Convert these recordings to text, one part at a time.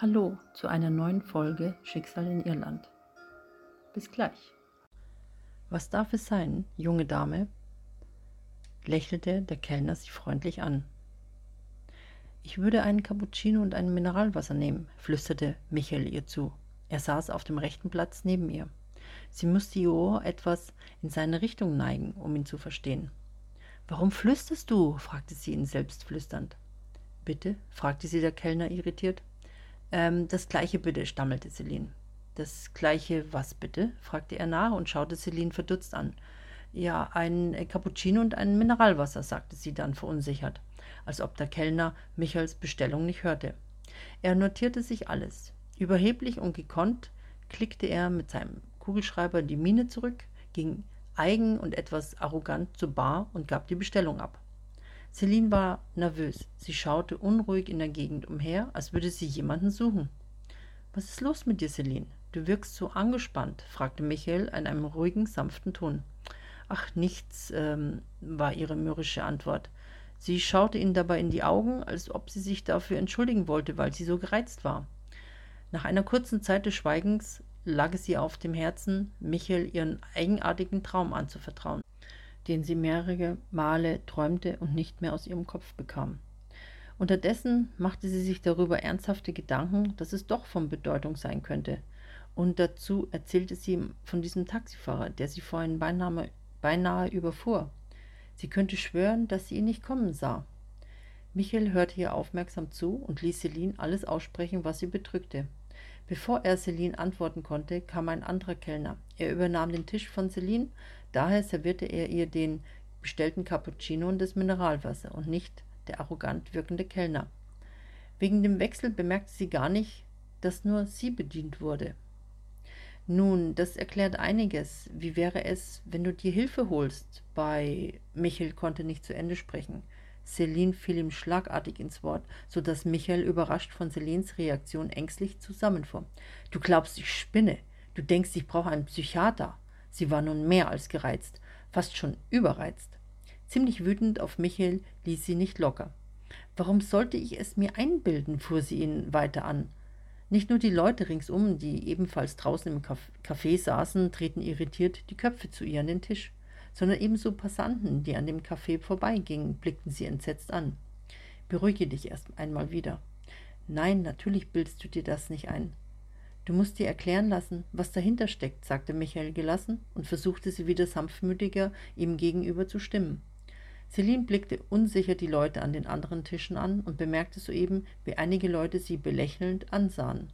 Hallo zu einer neuen Folge Schicksal in Irland. Bis gleich. Was darf es sein, junge Dame? lächelte der Kellner sie freundlich an. Ich würde einen Cappuccino und ein Mineralwasser nehmen, flüsterte Michael ihr zu. Er saß auf dem rechten Platz neben ihr. Sie musste ihr Ohr etwas in seine Richtung neigen, um ihn zu verstehen. Warum flüsterst du? fragte sie ihn selbst flüsternd. Bitte? fragte sie der Kellner irritiert. Ähm, das gleiche bitte, stammelte Celine. Das gleiche was bitte? fragte er nach und schaute Celine verdutzt an. Ja, ein Cappuccino und ein Mineralwasser, sagte sie dann verunsichert, als ob der Kellner Michaels Bestellung nicht hörte. Er notierte sich alles. Überheblich und gekonnt klickte er mit seinem Kugelschreiber die Miene zurück, ging eigen und etwas arrogant zur Bar und gab die Bestellung ab. Celine war nervös. Sie schaute unruhig in der Gegend umher, als würde sie jemanden suchen. Was ist los mit dir, Celine? Du wirkst so angespannt, fragte Michael in einem ruhigen, sanften Ton. Ach, nichts, ähm, war ihre mürrische Antwort. Sie schaute ihn dabei in die Augen, als ob sie sich dafür entschuldigen wollte, weil sie so gereizt war. Nach einer kurzen Zeit des Schweigens lag es ihr auf dem Herzen, Michael ihren eigenartigen Traum anzuvertrauen den sie mehrere Male träumte und nicht mehr aus ihrem Kopf bekam. Unterdessen machte sie sich darüber ernsthafte Gedanken, dass es doch von Bedeutung sein könnte. Und dazu erzählte sie von diesem Taxifahrer, der sie vorhin beinahe, beinahe überfuhr. Sie könnte schwören, dass sie ihn nicht kommen sah. Michael hörte ihr aufmerksam zu und ließ Celine alles aussprechen, was sie bedrückte. Bevor er Celine antworten konnte, kam ein anderer Kellner. Er übernahm den Tisch von Celine, daher servierte er ihr den bestellten Cappuccino und das Mineralwasser und nicht der arrogant wirkende Kellner. Wegen dem Wechsel bemerkte sie gar nicht, dass nur sie bedient wurde. Nun, das erklärt einiges. Wie wäre es, wenn du dir Hilfe holst? Bei Michel konnte nicht zu Ende sprechen. Celine fiel ihm schlagartig ins Wort, so dass Michael überrascht von Celines Reaktion ängstlich zusammenfuhr. Du glaubst, ich spinne. Du denkst, ich brauche einen Psychiater. Sie war nun mehr als gereizt, fast schon überreizt. Ziemlich wütend auf Michael ließ sie nicht locker. Warum sollte ich es mir einbilden? fuhr sie ihn weiter an. Nicht nur die Leute ringsum, die ebenfalls draußen im Café saßen, drehten irritiert die Köpfe zu ihr an den Tisch sondern ebenso Passanten, die an dem Café vorbeigingen, blickten sie entsetzt an. Beruhige dich erst einmal wieder. Nein, natürlich bildest du dir das nicht ein. Du musst dir erklären lassen, was dahinter steckt, sagte Michael gelassen und versuchte sie wieder sanftmütiger ihm gegenüber zu stimmen. Celine blickte unsicher die Leute an den anderen Tischen an und bemerkte soeben, wie einige Leute sie belächelnd ansahen.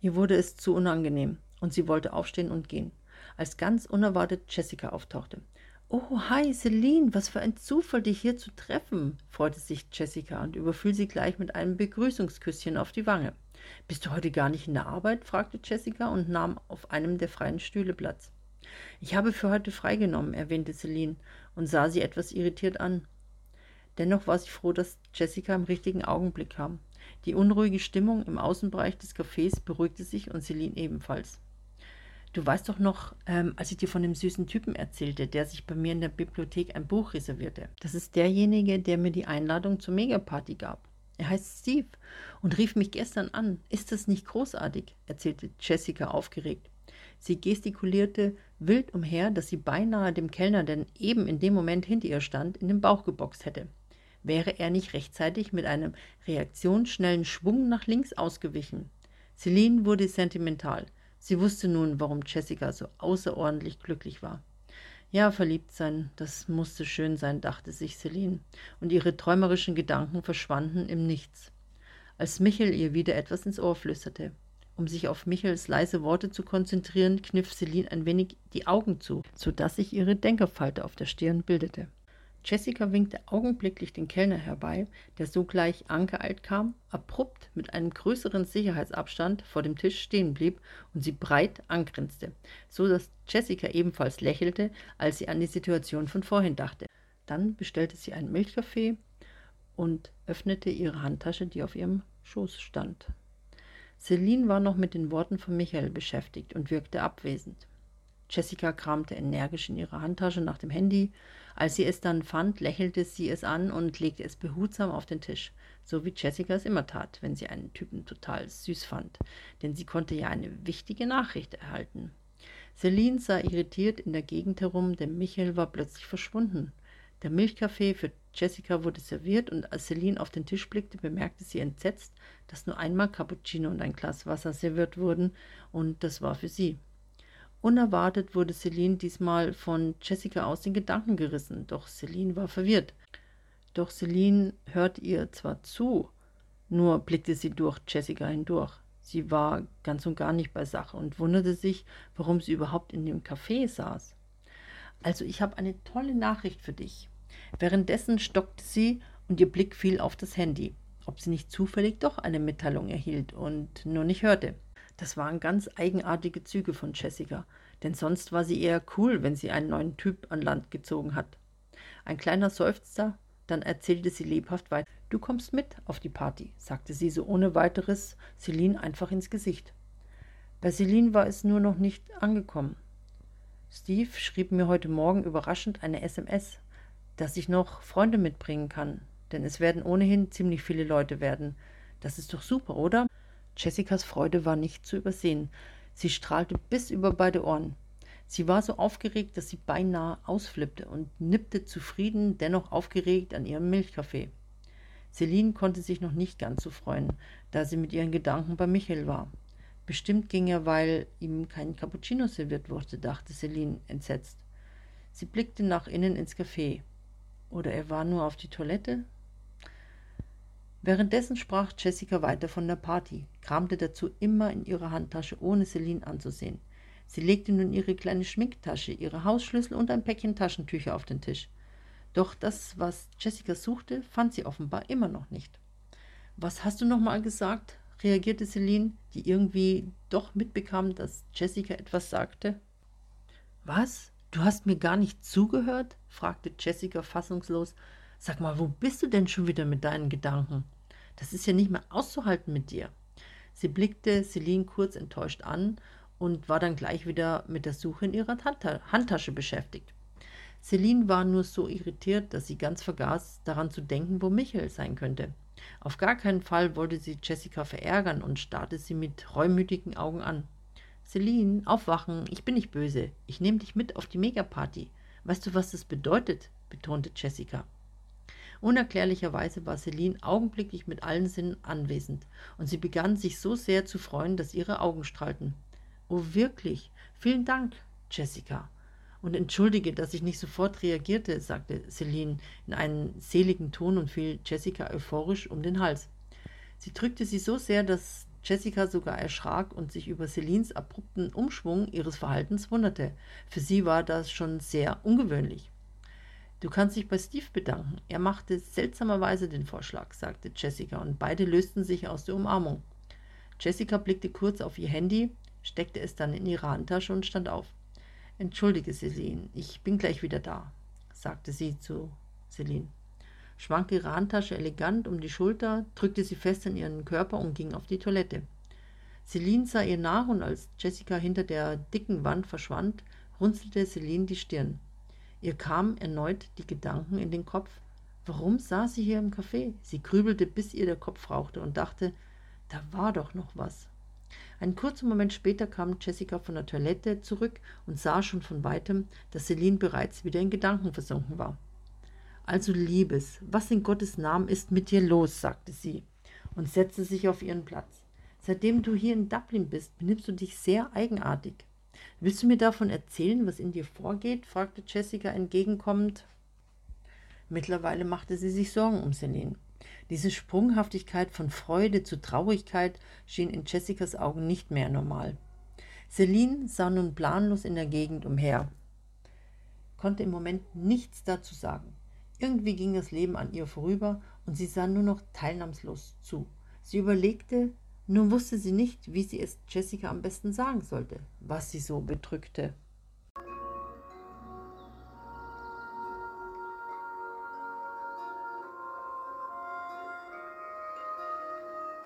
Ihr wurde es zu unangenehm und sie wollte aufstehen und gehen, als ganz unerwartet Jessica auftauchte. Oh, hi, Celine, was für ein Zufall, dich hier zu treffen, freute sich Jessica und überfiel sie gleich mit einem Begrüßungsküsschen auf die Wange. Bist du heute gar nicht in der Arbeit? fragte Jessica und nahm auf einem der freien Stühle Platz. Ich habe für heute freigenommen, erwähnte Celine und sah sie etwas irritiert an. Dennoch war sie froh, dass Jessica im richtigen Augenblick kam. Die unruhige Stimmung im Außenbereich des Cafés beruhigte sich und Celine ebenfalls. Du weißt doch noch, ähm, als ich dir von dem süßen Typen erzählte, der sich bei mir in der Bibliothek ein Buch reservierte. Das ist derjenige, der mir die Einladung zur Megaparty gab. Er heißt Steve und rief mich gestern an. Ist das nicht großartig? erzählte Jessica aufgeregt. Sie gestikulierte wild umher, dass sie beinahe dem Kellner, der eben in dem Moment hinter ihr stand, in den Bauch geboxt hätte. Wäre er nicht rechtzeitig mit einem reaktionsschnellen Schwung nach links ausgewichen. Celine wurde sentimental. Sie wusste nun, warum Jessica so außerordentlich glücklich war. Ja, verliebt sein, das musste schön sein, dachte sich Celine, und ihre träumerischen Gedanken verschwanden im Nichts. Als Michel ihr wieder etwas ins Ohr flüsterte. Um sich auf Michels leise Worte zu konzentrieren, kniff Celine ein wenig die Augen zu, so dass sich ihre Denkerfalte auf der Stirn bildete. Jessica winkte augenblicklich den Kellner herbei, der sogleich angeeilt kam, abrupt mit einem größeren Sicherheitsabstand vor dem Tisch stehen blieb und sie breit angrinste, so dass Jessica ebenfalls lächelte, als sie an die Situation von vorhin dachte. Dann bestellte sie einen Milchkaffee und öffnete ihre Handtasche, die auf ihrem Schoß stand. Celine war noch mit den Worten von Michael beschäftigt und wirkte abwesend. Jessica kramte energisch in ihrer Handtasche nach dem Handy. Als sie es dann fand, lächelte sie es an und legte es behutsam auf den Tisch, so wie Jessica es immer tat, wenn sie einen Typen total süß fand, denn sie konnte ja eine wichtige Nachricht erhalten. Celine sah irritiert in der Gegend herum, denn Michael war plötzlich verschwunden. Der Milchkaffee für Jessica wurde serviert und als Celine auf den Tisch blickte, bemerkte sie entsetzt, dass nur einmal Cappuccino und ein Glas Wasser serviert wurden und das war für sie. Unerwartet wurde Celine diesmal von Jessica aus den Gedanken gerissen, doch Celine war verwirrt. Doch Celine hörte ihr zwar zu, nur blickte sie durch Jessica hindurch. Sie war ganz und gar nicht bei Sache und wunderte sich, warum sie überhaupt in dem Café saß. Also ich habe eine tolle Nachricht für dich. Währenddessen stockte sie und ihr Blick fiel auf das Handy, ob sie nicht zufällig doch eine Mitteilung erhielt und nur nicht hörte. Das waren ganz eigenartige Züge von Jessica, denn sonst war sie eher cool, wenn sie einen neuen Typ an Land gezogen hat. Ein kleiner Seufzer, dann erzählte sie lebhaft weiter. Du kommst mit auf die Party, sagte sie so ohne weiteres Celine einfach ins Gesicht. Bei Celine war es nur noch nicht angekommen. Steve schrieb mir heute Morgen überraschend eine SMS, dass ich noch Freunde mitbringen kann, denn es werden ohnehin ziemlich viele Leute werden. Das ist doch super, oder? Jessicas Freude war nicht zu übersehen. Sie strahlte bis über beide Ohren. Sie war so aufgeregt, dass sie beinahe ausflippte und nippte zufrieden, dennoch aufgeregt an ihrem Milchkaffee. Celine konnte sich noch nicht ganz so freuen, da sie mit ihren Gedanken bei Michael war. Bestimmt ging er, weil ihm kein Cappuccino serviert wurde, dachte Celine entsetzt. Sie blickte nach innen ins Café. Oder er war nur auf die Toilette? Währenddessen sprach Jessica weiter von der Party, kramte dazu immer in ihrer Handtasche, ohne Celine anzusehen. Sie legte nun ihre kleine Schminktasche, ihre Hausschlüssel und ein Päckchen Taschentücher auf den Tisch. Doch das, was Jessica suchte, fand sie offenbar immer noch nicht. Was hast du nochmal gesagt? reagierte Celine, die irgendwie doch mitbekam, dass Jessica etwas sagte. Was? Du hast mir gar nicht zugehört? fragte Jessica fassungslos. Sag mal, wo bist du denn schon wieder mit deinen Gedanken? Das ist ja nicht mehr auszuhalten mit dir. Sie blickte Celine kurz enttäuscht an und war dann gleich wieder mit der Suche in ihrer Handtasche beschäftigt. Celine war nur so irritiert, dass sie ganz vergaß, daran zu denken, wo Michael sein könnte. Auf gar keinen Fall wollte sie Jessica verärgern und starrte sie mit reumütigen Augen an. Celine, aufwachen, ich bin nicht böse. Ich nehme dich mit auf die Megaparty. Weißt du, was das bedeutet? betonte Jessica. Unerklärlicherweise war Celine augenblicklich mit allen Sinnen anwesend, und sie begann sich so sehr zu freuen, dass ihre Augen strahlten. Oh, wirklich? Vielen Dank, Jessica. Und entschuldige, dass ich nicht sofort reagierte, sagte Celine in einem seligen Ton und fiel Jessica euphorisch um den Hals. Sie drückte sie so sehr, dass Jessica sogar erschrak und sich über Celines abrupten Umschwung ihres Verhaltens wunderte. Für sie war das schon sehr ungewöhnlich. Du kannst dich bei Steve bedanken. Er machte seltsamerweise den Vorschlag, sagte Jessica, und beide lösten sich aus der Umarmung. Jessica blickte kurz auf ihr Handy, steckte es dann in ihre Handtasche und stand auf. Entschuldige, Celine, ich bin gleich wieder da, sagte sie zu Celine, schwankte ihre Handtasche elegant um die Schulter, drückte sie fest an ihren Körper und ging auf die Toilette. Celine sah ihr nach und als Jessica hinter der dicken Wand verschwand, runzelte Celine die Stirn. Ihr kamen erneut die Gedanken in den Kopf. Warum saß sie hier im Café? Sie grübelte, bis ihr der Kopf rauchte und dachte, da war doch noch was. Einen kurzen Moment später kam Jessica von der Toilette zurück und sah schon von weitem, dass Celine bereits wieder in Gedanken versunken war. Also, Liebes, was in Gottes Namen ist mit dir los? sagte sie und setzte sich auf ihren Platz. Seitdem du hier in Dublin bist, benimmst du dich sehr eigenartig. Willst du mir davon erzählen, was in dir vorgeht? fragte Jessica entgegenkommend. Mittlerweile machte sie sich Sorgen um Celine. Diese Sprunghaftigkeit von Freude zu Traurigkeit schien in Jessicas Augen nicht mehr normal. Celine sah nun planlos in der Gegend umher, konnte im Moment nichts dazu sagen. Irgendwie ging das Leben an ihr vorüber und sie sah nur noch teilnahmslos zu. Sie überlegte, nun wusste sie nicht, wie sie es Jessica am besten sagen sollte, was sie so bedrückte.